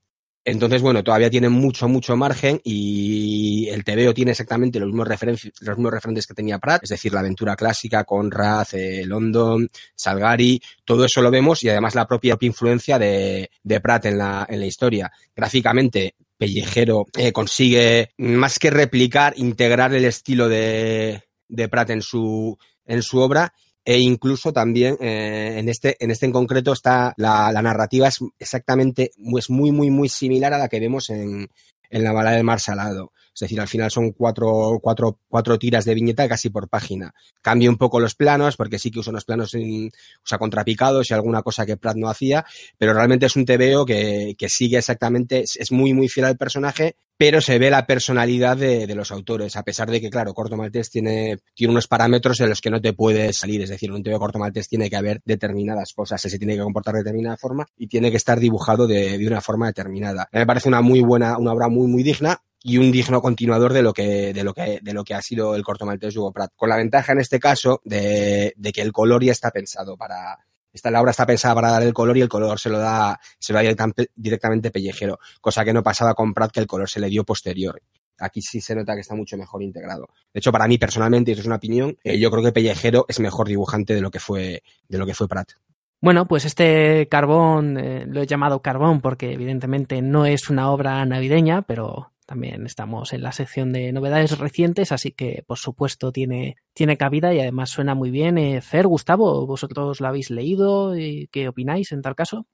Entonces, bueno, todavía tiene mucho, mucho margen y el TVO tiene exactamente los mismos, los mismos referentes que tenía Pratt, es decir, la aventura clásica, Conrad, eh, London, Salgari, todo eso lo vemos y además la propia, influencia de, de Pratt en la, en la historia. Gráficamente Pellejero eh, consigue, más que replicar, integrar el estilo de, de Pratt en su, en su obra e incluso también eh, en este en este en concreto está la, la narrativa es exactamente es muy muy muy similar a la que vemos en, en la bala del mar salado es decir, al final son cuatro, cuatro, cuatro tiras de viñeta casi por página. Cambia un poco los planos, porque sí que usa unos planos en, usa contrapicados y alguna cosa que Pratt no hacía, pero realmente es un TVO que, sigue exactamente, es muy, muy fiel al personaje, pero se ve la personalidad de, los autores, a pesar de que, claro, Corto Maltés tiene, unos parámetros en los que no te puedes salir, es decir, un TVO Corto Maltés tiene que haber determinadas cosas, se tiene que comportar de determinada forma y tiene que estar dibujado de, de una forma determinada. Me parece una muy buena, una obra muy, muy digna, y un digno continuador de lo que, de lo que, de lo que ha sido el corto maltés de Hugo Pratt. Con la ventaja en este caso de, que el color ya está pensado para, esta la obra está pensada para dar el color y el color se lo da, se lo da directamente pellejero, cosa que no pasaba con Pratt que el color se le dio posterior. Aquí sí se nota que está mucho mejor integrado. De hecho, para mí personalmente, y eso es una opinión, eh, yo creo que Pellejero es mejor dibujante de lo que fue, de lo que fue Pratt. Bueno, pues este carbón eh, lo he llamado carbón porque evidentemente no es una obra navideña, pero también estamos en la sección de novedades recientes, así que por supuesto tiene, tiene cabida y además suena muy bien. Eh, Fer, Gustavo, ¿vosotros lo habéis leído? y ¿Qué opináis en tal caso?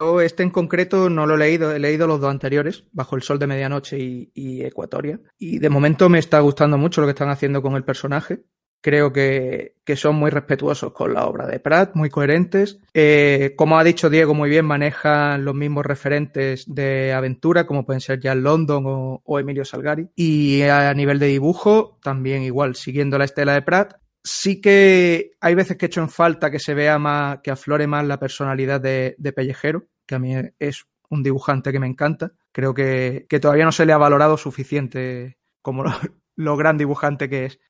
Yo este en concreto no lo he leído, he leído los dos anteriores, Bajo el Sol de Medianoche y, y Ecuatoria. Y de momento me está gustando mucho lo que están haciendo con el personaje creo que, que, son muy respetuosos con la obra de Pratt, muy coherentes. Eh, como ha dicho Diego muy bien, manejan los mismos referentes de aventura, como pueden ser Jan London o, o, Emilio Salgari. Y a nivel de dibujo, también igual, siguiendo la estela de Pratt. Sí que hay veces que he hecho en falta que se vea más, que aflore más la personalidad de, de Pellejero, que a mí es un dibujante que me encanta. Creo que, que todavía no se le ha valorado suficiente como lo, lo gran dibujante que es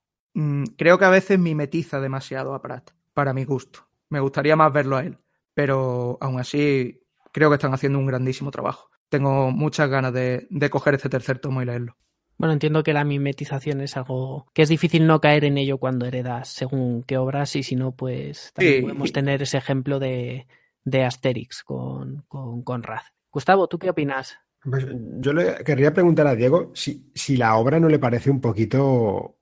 creo que a veces mimetiza demasiado a Pratt, para mi gusto. Me gustaría más verlo a él, pero aún así creo que están haciendo un grandísimo trabajo. Tengo muchas ganas de, de coger este tercer tomo y leerlo. Bueno, entiendo que la mimetización es algo que es difícil no caer en ello cuando heredas según qué obras y si no, pues también sí. podemos tener ese ejemplo de, de Asterix con, con, con Raz. Gustavo, ¿tú qué opinas? Pues yo le querría preguntar a Diego si, si la obra no le parece un poquito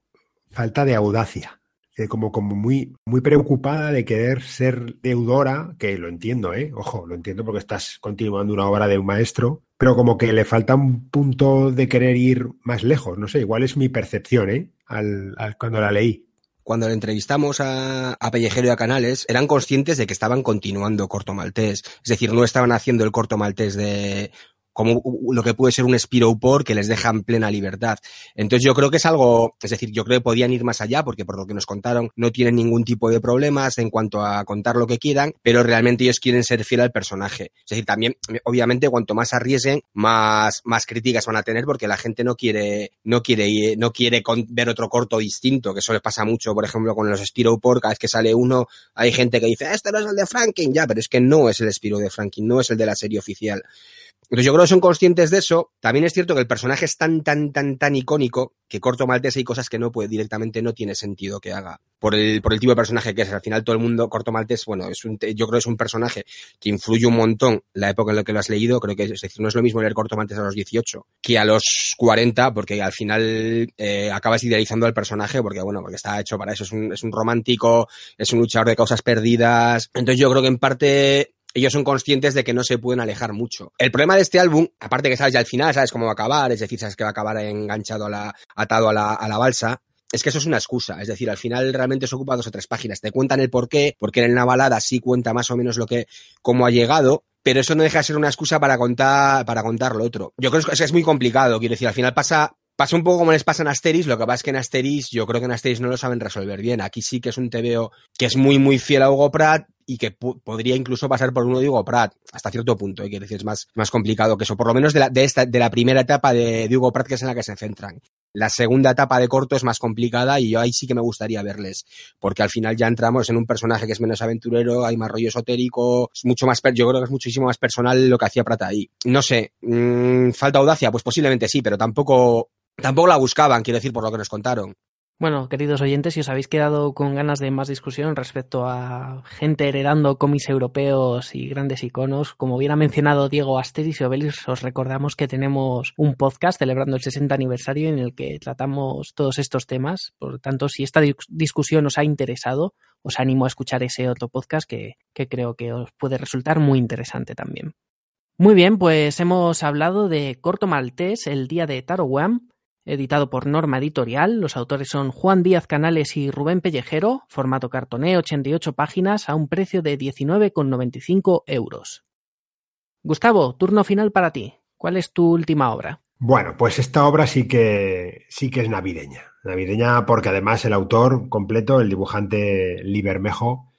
falta de audacia, eh, como, como muy, muy preocupada de querer ser deudora, que lo entiendo, ¿eh? Ojo, lo entiendo porque estás continuando una obra de un maestro, pero como que le falta un punto de querer ir más lejos, no sé, igual es mi percepción, ¿eh? Al, cuando la leí cuando le entrevistamos a, a, Pellejero y a Canales, eran conscientes de que estaban continuando Corto Maltés. Es decir, no estaban haciendo el Corto Maltés de como lo que puede ser un Spiroport que les deja en plena libertad. Entonces yo creo que es algo, es decir, yo creo que podían ir más allá porque por lo que nos contaron no tienen ningún tipo de problemas en cuanto a contar lo que quieran, pero realmente ellos quieren ser fiel al personaje. Es decir, también, obviamente, cuanto más arriesguen, más, más críticas van a tener porque la gente no quiere, no quiere, no quiere ver otro corto distinto, que eso le pasa mucho, por ejemplo, con los Spiroport, cada vez que sale uno, hay gente que dice, este no es el de Franklin, ya, pero es que no es el Spiro de Franklin, no es el de la serie oficial. Entonces yo creo que son conscientes de eso. También es cierto que el personaje es tan, tan, tan, tan icónico que Corto Maltés hay cosas que no puede, directamente no tiene sentido que haga. Por el, por el tipo de personaje que es. Al final todo el mundo, Corto Maltés, bueno, es un, yo creo que es un personaje que influye un montón la época en la que lo has leído. Creo que es, decir, no es lo mismo leer Corto Maltés a los 18 que a los 40, porque al final eh, acabas idealizando al personaje, porque bueno, porque está hecho para eso. Es un, es un romántico, es un luchador de causas perdidas. Entonces yo creo que en parte ellos son conscientes de que no se pueden alejar mucho. El problema de este álbum, aparte que sabes ya al final, sabes cómo va a acabar, es decir, sabes que va a acabar enganchado a la, atado a la, a la balsa, es que eso es una excusa. Es decir, al final realmente se ocupa dos o tres páginas. Te cuentan el porqué, porque en la balada sí cuenta más o menos lo que, cómo ha llegado, pero eso no deja de ser una excusa para contar, para contar lo otro. Yo creo que es, es muy complicado, quiero decir, al final pasa, pasa un poco como les pasa en Asteris, lo que pasa es que en Asteris yo creo que en Asteris no lo saben resolver bien. Aquí sí que es un TVO que es muy, muy fiel a Hugo Pratt y que podría incluso pasar por uno de Hugo Pratt hasta cierto punto, ¿eh? quiero decir, es más, más complicado que eso, por lo menos de la, de esta, de la primera etapa de, Hugo Pratt, que es en la que se centran. La segunda etapa de corto es más complicada y yo ahí sí que me gustaría verles, porque al final ya entramos en un personaje que es menos aventurero, hay más rollo esotérico, es mucho más, yo creo que es muchísimo más personal lo que hacía Pratt ahí. No sé, mmm, falta audacia, pues posiblemente sí, pero tampoco, tampoco la buscaban, quiero decir, por lo que nos contaron. Bueno, queridos oyentes, si os habéis quedado con ganas de más discusión respecto a gente heredando cómics europeos y grandes iconos, como bien ha mencionado Diego Asteris y Obelix, os recordamos que tenemos un podcast celebrando el 60 aniversario en el que tratamos todos estos temas. Por lo tanto, si esta discusión os ha interesado, os animo a escuchar ese otro podcast que, que creo que os puede resultar muy interesante también. Muy bien, pues hemos hablado de Corto Maltés, el día de Taro Wam, editado por Norma Editorial. Los autores son Juan Díaz Canales y Rubén Pellejero, formato cartoné, 88 páginas, a un precio de 19,95 euros. Gustavo, turno final para ti. ¿Cuál es tu última obra? Bueno, pues esta obra sí que sí que es navideña. Navideña porque además el autor completo, el dibujante Libermejo,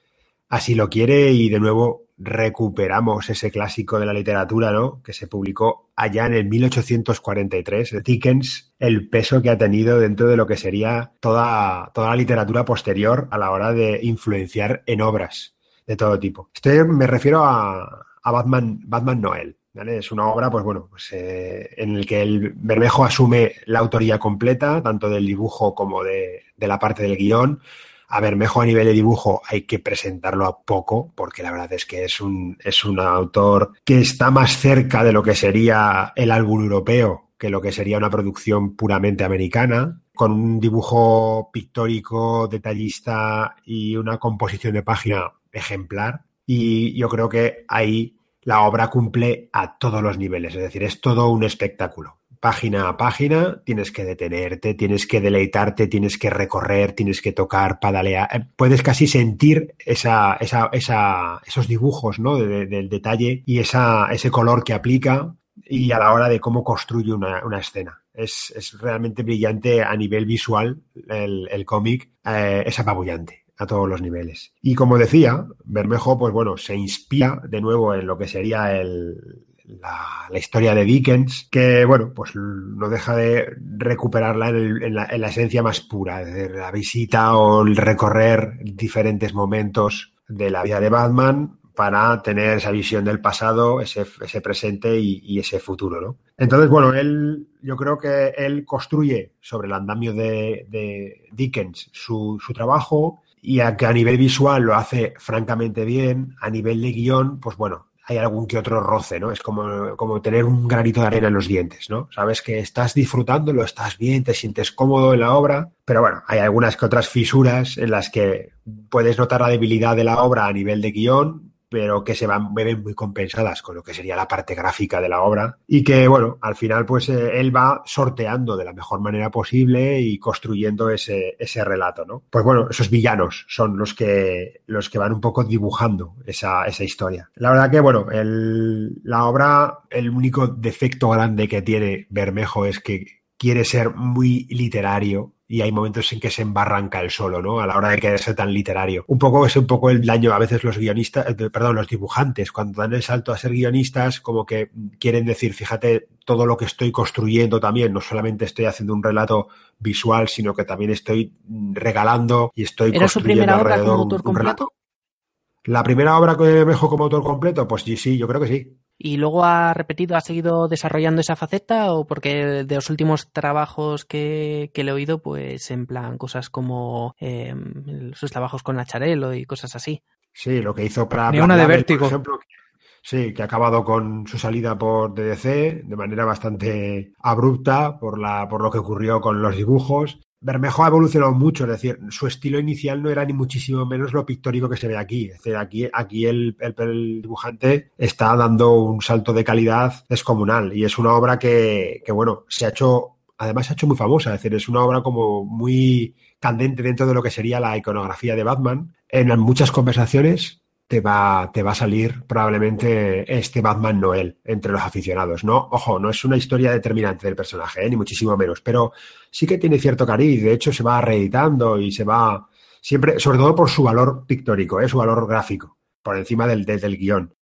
así lo quiere y de nuevo recuperamos ese clásico de la literatura, ¿no? Que se publicó allá en el 1843, Dickens, el peso que ha tenido dentro de lo que sería toda, toda la literatura posterior a la hora de influenciar en obras de todo tipo. Este me refiero a, Batman, Batman Noel. Es una obra, pues bueno, pues, eh, en el que el Bermejo asume la autoría completa, tanto del dibujo como de, de la parte del guion, a ver, mejor a nivel de dibujo hay que presentarlo a poco, porque la verdad es que es un, es un autor que está más cerca de lo que sería el álbum europeo que lo que sería una producción puramente americana, con un dibujo pictórico, detallista y una composición de página ejemplar. Y yo creo que ahí la obra cumple a todos los niveles, es decir, es todo un espectáculo página a página, tienes que detenerte, tienes que deleitarte, tienes que recorrer, tienes que tocar, padalear. Eh, puedes casi sentir esa, esa, esa, esos dibujos ¿no? del detalle y esa, ese color que aplica y a la hora de cómo construye una, una escena. Es, es, realmente brillante a nivel visual el, el cómic, eh, es apabullante a todos los niveles. Y como decía, Bermejo, pues bueno, se inspira de nuevo en lo que sería el, la, historia de Dickens, que bueno, pues no deja de recuperarla en, la, esencia más pura, de la visita o el recorrer diferentes momentos de la vida de Batman para tener esa visión del pasado, ese, presente y, ese futuro, ¿no? Entonces, bueno, él, yo creo que él construye sobre el andamio de, Dickens su, su trabajo y a que a nivel visual lo hace francamente bien, a nivel de guion, pues bueno, hay algún que otro roce, ¿no? Es como, como tener un granito de arena en los dientes, ¿no? Sabes que estás disfrutando, lo estás bien, te sientes cómodo en la obra, pero bueno, hay algunas que otras fisuras en las que puedes notar la debilidad de la obra a nivel de guion, pero que se van, ven muy compensadas con lo que sería la parte gráfica de la obra y que, bueno, al final pues eh, él va sorteando de la mejor manera posible y construyendo ese, ese relato, ¿no? Pues bueno, esos villanos son los que, los que van un poco dibujando esa, esa historia. La verdad que, bueno, el, la obra, el único defecto grande que tiene Bermejo es que quiere ser muy literario y hay momentos en que se embarranca el solo, ¿no? A la hora de querer ser tan literario. Un poco es un poco el daño a veces los guionistas, eh, perdón, los dibujantes, cuando dan el salto a ser guionistas, como que quieren decir, fíjate todo lo que estoy construyendo también, no solamente estoy haciendo un relato visual, sino que también estoy regalando y estoy ¿Era su primera obra como autor completo? La primera obra que me dejó como autor completo, pues sí, sí, yo creo que sí y luego ha repetido, ha seguido desarrollando esa faceta o porque de los últimos trabajos que, le he oído, pues en plan cosas como em, sus trabajos con Acharelo y cosas así. Sí, lo que hizo para... una de Vértigo. Por ejemplo, Sí, que ha acabado con su salida por DDC de manera bastante abrupta por, la, por lo que ocurrió con los dibujos. Bermejo ha evolucionado mucho, es decir, su estilo inicial no era ni muchísimo menos lo pictórico que se ve aquí. Es decir, aquí, aquí el, el, dibujante está dando un salto de calidad descomunal y es una obra que, que, bueno, se ha hecho, además se ha hecho muy famosa, es decir, es una obra como muy candente dentro de lo que sería la iconografía de Batman. En muchas conversaciones te va, te va a salir probablemente este Batman Noel entre los aficionados, ¿no? Ojo, no es una historia determinante del personaje, ¿eh? ni muchísimo menos, pero sí que tiene cierto cariz, de hecho se va reeditando y se va siempre, sobre todo por su valor pictórico, ¿eh? su valor gráfico, por encima del, del, guion.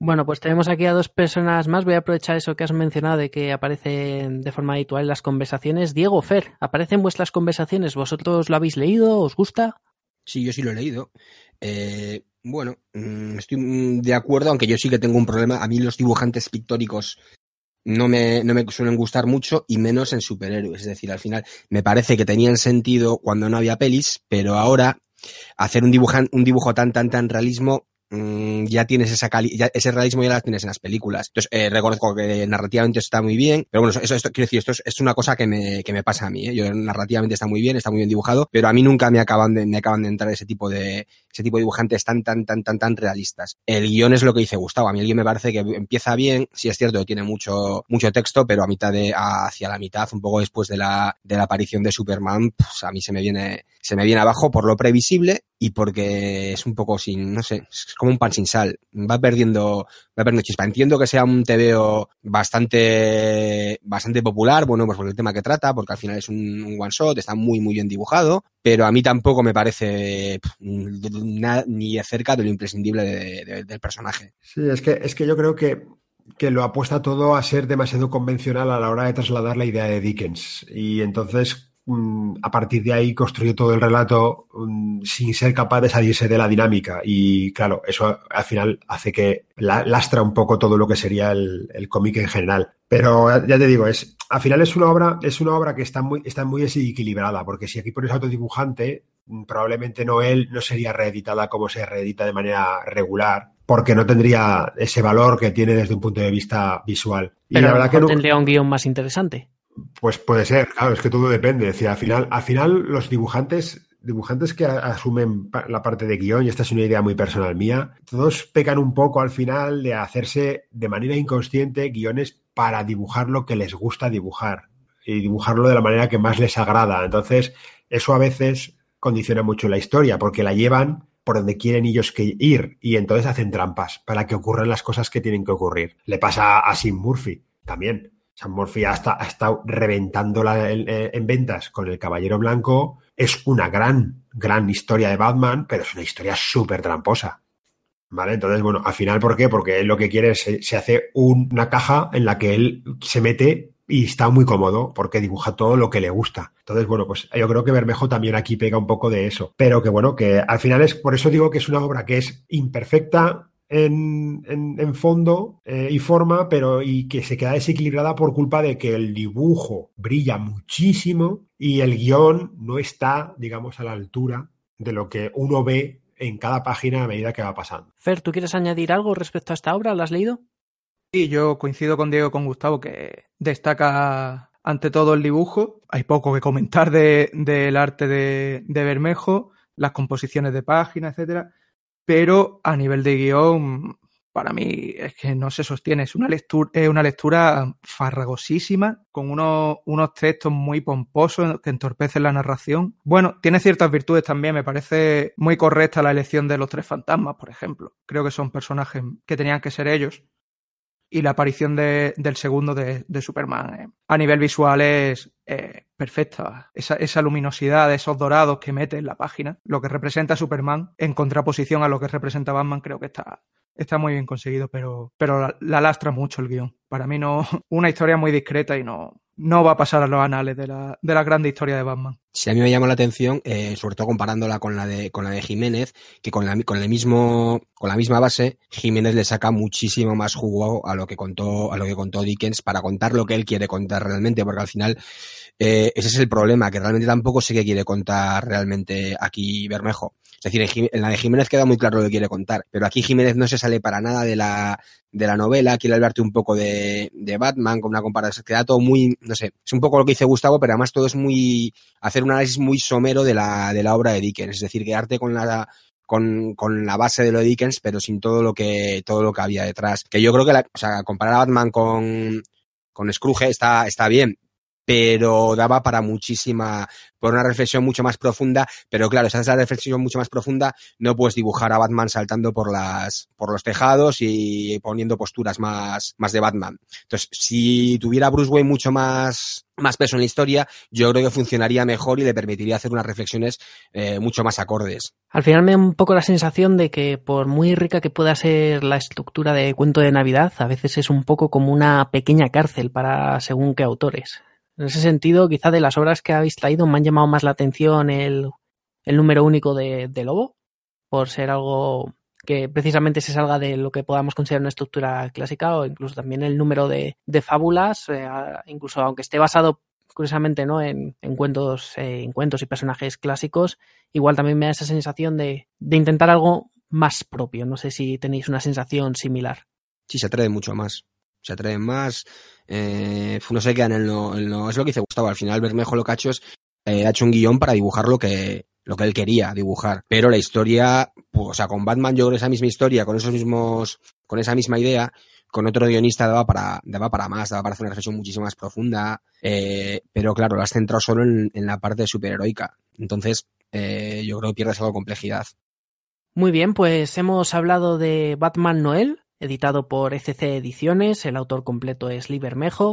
Bueno, pues tenemos aquí a dos personas más. Voy a aprovechar eso que has mencionado de que aparecen de forma habitual en las conversaciones. Diego, Fer, ¿aparecen vuestras conversaciones? ¿Vosotros lo habéis leído? ¿Os gusta? Sí, yo sí lo he leído. Eh, bueno, mm, estoy mm, de acuerdo, aunque yo sí que tengo un problema. A mí los dibujantes pictóricos no me, no me suelen gustar mucho y menos en superhéroes. Es decir, al final me parece que tenían sentido cuando no había pelis, pero ahora hacer un, dibujan, un dibujo tan, tan, tan realismo Mm, ya tienes esa cali ya, ese realismo ya lo tienes en las películas. Entonces, eh, reconozco que narrativamente está muy bien, pero bueno, eso, esto, quiero decir, esto es, es, una cosa que me, que me pasa a mí, ¿eh? Yo narrativamente está muy bien, está muy bien dibujado, pero a mí nunca me acaban de, me acaban de entrar ese tipo de, ese tipo de dibujantes tan, tan, tan, tan, tan realistas. El guion es lo que dice Gustavo, a mí el guion me parece que empieza bien, sí es cierto tiene mucho, mucho texto, pero a mitad de, hacia la mitad, un poco después de la, de la aparición de Superman, pues a mí se me viene, se me viene abajo por lo previsible y porque es un poco sin, no sé, es como un pan sin sal. Va perdiendo, va perdiendo chispa. Entiendo que sea un TVO bastante, bastante popular, bueno, pues por el tema que trata, porque al final es un, one shot, está muy, muy bien dibujado, pero a mí tampoco me parece ni de cerca de lo imprescindible del personaje. Sí, es que, es que yo creo que que lo apuesta todo a ser demasiado convencional a la hora de trasladar la idea de Dickens. Y entonces a partir de ahí construyó todo el relato sin ser capaz de salirse de la dinámica. Y claro, eso al final hace que lastra un poco todo lo que sería el, cómic en general. Pero ya te digo, es, al final es una obra, es una obra que está muy, está muy desequilibrada, porque si aquí pones autodibujante, mm, probablemente Noel no sería reeditada como se reedita de manera regular, porque no tendría ese valor que tiene desde un punto de vista visual. Y la verdad que no tendría un guion más interesante. Pues puede ser, claro, es que todo depende. Al final, al final los dibujantes, dibujantes que asumen la parte de guion, y esta es una idea muy personal mía, todos pecan un poco al final de hacerse de manera inconsciente guiones para dibujar lo que les gusta dibujar y dibujarlo de la manera que más les agrada. Entonces, eso a veces condiciona mucho la historia, porque la llevan por donde quieren ellos que ir y entonces hacen trampas para que ocurran las cosas que tienen que ocurrir. Le pasa a Sim Murphy también. Sam Murphy ha, estado reventando eh, en ventas con El Caballero Blanco. Es una gran, gran historia de Batman, pero es una historia súper tramposa. ¿Vale? Entonces, bueno, al final, ¿por qué? Porque él lo que quiere es, se hace una caja en la que él se mete y está muy cómodo porque dibuja todo lo que le gusta. Entonces, bueno, pues yo creo que Bermejo también aquí pega un poco de eso. Pero que bueno, que al final es, por eso digo que es una obra que es imperfecta, en, fondo eh, y forma, pero y que se queda desequilibrada por culpa de que el dibujo brilla muchísimo y el guion no está, digamos, a la altura de lo que uno ve en cada página a medida que va pasando. Fer, ¿tú quieres añadir algo respecto a esta obra? ¿La has leído? Sí, yo coincido con Diego, con Gustavo, que destaca ante todo el dibujo. Hay poco que comentar del arte de, de Bermejo, las composiciones de páginas, etcétera pero a nivel de guion, para mí es que no se sostiene. Es una lectura, es una lectura farragosísima, con unos, unos textos muy pomposos que entorpecen la narración. Bueno, tiene ciertas virtudes también. Me parece muy correcta la elección de los tres fantasmas, por ejemplo. Creo que son personajes que tenían que ser ellos y la aparición de, del segundo de, de Superman eh, a nivel visual es eh, perfecta. Esa, esa, luminosidad, esos dorados que mete en la página, lo que representa Superman en contraposición a lo que representa Batman, creo que está, está muy bien conseguido, pero, pero la, la lastra mucho el guion. Para mí no, una historia muy discreta y no, no va a pasar a los anales de la, de la grande historia de Batman. Sí, a mí me llamó la atención, eh, sobre todo comparándola con la de, con la de Jiménez, que con la, con el mismo, con la misma base, Jiménez le saca muchísimo más jugo a lo que contó, a lo que contó Dickens para contar lo que él quiere contar realmente, porque al final, eh, ese es el problema, que realmente tampoco sé qué quiere contar realmente aquí Bermejo. Es decir, en, la de Jiménez queda muy claro lo que quiere contar, pero aquí Jiménez no se sale para nada de la, de la novela, quiere hablarte un poco de, de Batman, con una comparación, queda todo muy, no sé, es un poco lo que dice Gustavo, pero además todo es muy, hacer un análisis muy somero de la, de la obra de Dickens, es decir, quedarte con la, con, con, la base de lo de Dickens, pero sin todo lo que, todo lo que había detrás. Que yo creo que la, o sea, comparar a Batman con, con Scrooge está, está bien, pero daba para muchísima, por una reflexión mucho más profunda, pero claro, esa es la reflexión mucho más profunda, no puedes dibujar a Batman saltando por las, por los tejados y poniendo posturas más, más de Batman. Entonces, si tuviera Bruce Wayne mucho más, más peso en la historia, yo creo que funcionaría mejor y le permitiría hacer unas reflexiones eh, mucho más acordes. Al final me da un poco la sensación de que por muy rica que pueda ser la estructura de cuento de Navidad, a veces es un poco como una pequeña cárcel para según qué autores. En ese sentido, quizá de las obras que habéis traído me han llamado más la atención el, número único de, Lobo, por ser algo que precisamente se salga de lo que podamos considerar una estructura clásica o incluso también el número de, fábulas, eh, incluso aunque esté basado curiosamente no en, en cuentos, eh, en cuentos y personajes clásicos, igual también me da esa sensación de, de intentar algo más propio. No sé si tenéis una sensación similar. Sí, se atreve mucho más. Se atreven más. Eh, no se quedan en lo, lo, Es lo que dice Gustavo. Al final, Bermejo Locachos eh, ha hecho un guion para dibujar lo que, lo que él quería dibujar. Pero la historia, pues, o sea, con Batman yo creo esa misma historia, con esos mismos, con esa misma idea, con otro guionista daba para, daba para más, daba para hacer una reflexión muchísimo más profunda. Eh, pero claro, lo has centrado solo en, en la parte superheroica. Entonces, eh, yo creo que pierdes algo de complejidad. Muy bien, pues hemos hablado de Batman Noel, editado por ECC Ediciones, el autor completo es Lee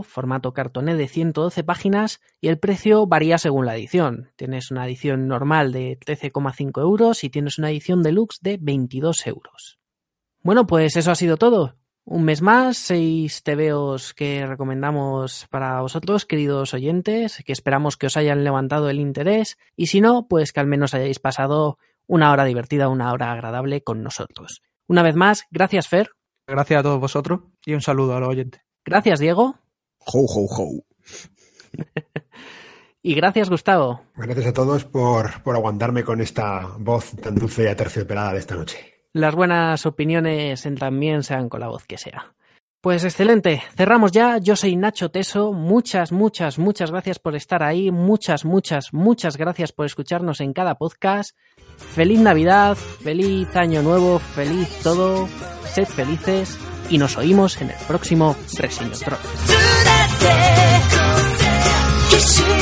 formato cartoné de 112 páginas y el precio varía según la edición. Tienes una edición normal de 13,5 euros y tienes una edición deluxe de 22 euros. Bueno, pues eso ha sido todo. Un mes más, seis TVOs que recomendamos para vosotros, queridos oyentes, que esperamos que os hayan levantado el interés y si no, pues que al menos hayáis pasado una hora divertida, una hora agradable con nosotros. Una vez más, gracias Fer. Gracias a todos vosotros y un saludo a los oyentes. Gracias Diego. Ho, ho, ho. y gracias Gustavo. Gracias a todos por, por aguantarme con esta voz tan dulce y aterciopelada de esta noche. Las buenas opiniones también sean con la voz que sea. Pues excelente, cerramos ya. Yo soy Nacho Teso. Muchas, muchas, muchas gracias por estar ahí. Muchas, muchas, muchas gracias por escucharnos en cada podcast. Feliz Navidad, feliz Año Nuevo, feliz todo. Sed felices y nos oímos en el próximo Reseñotron. 起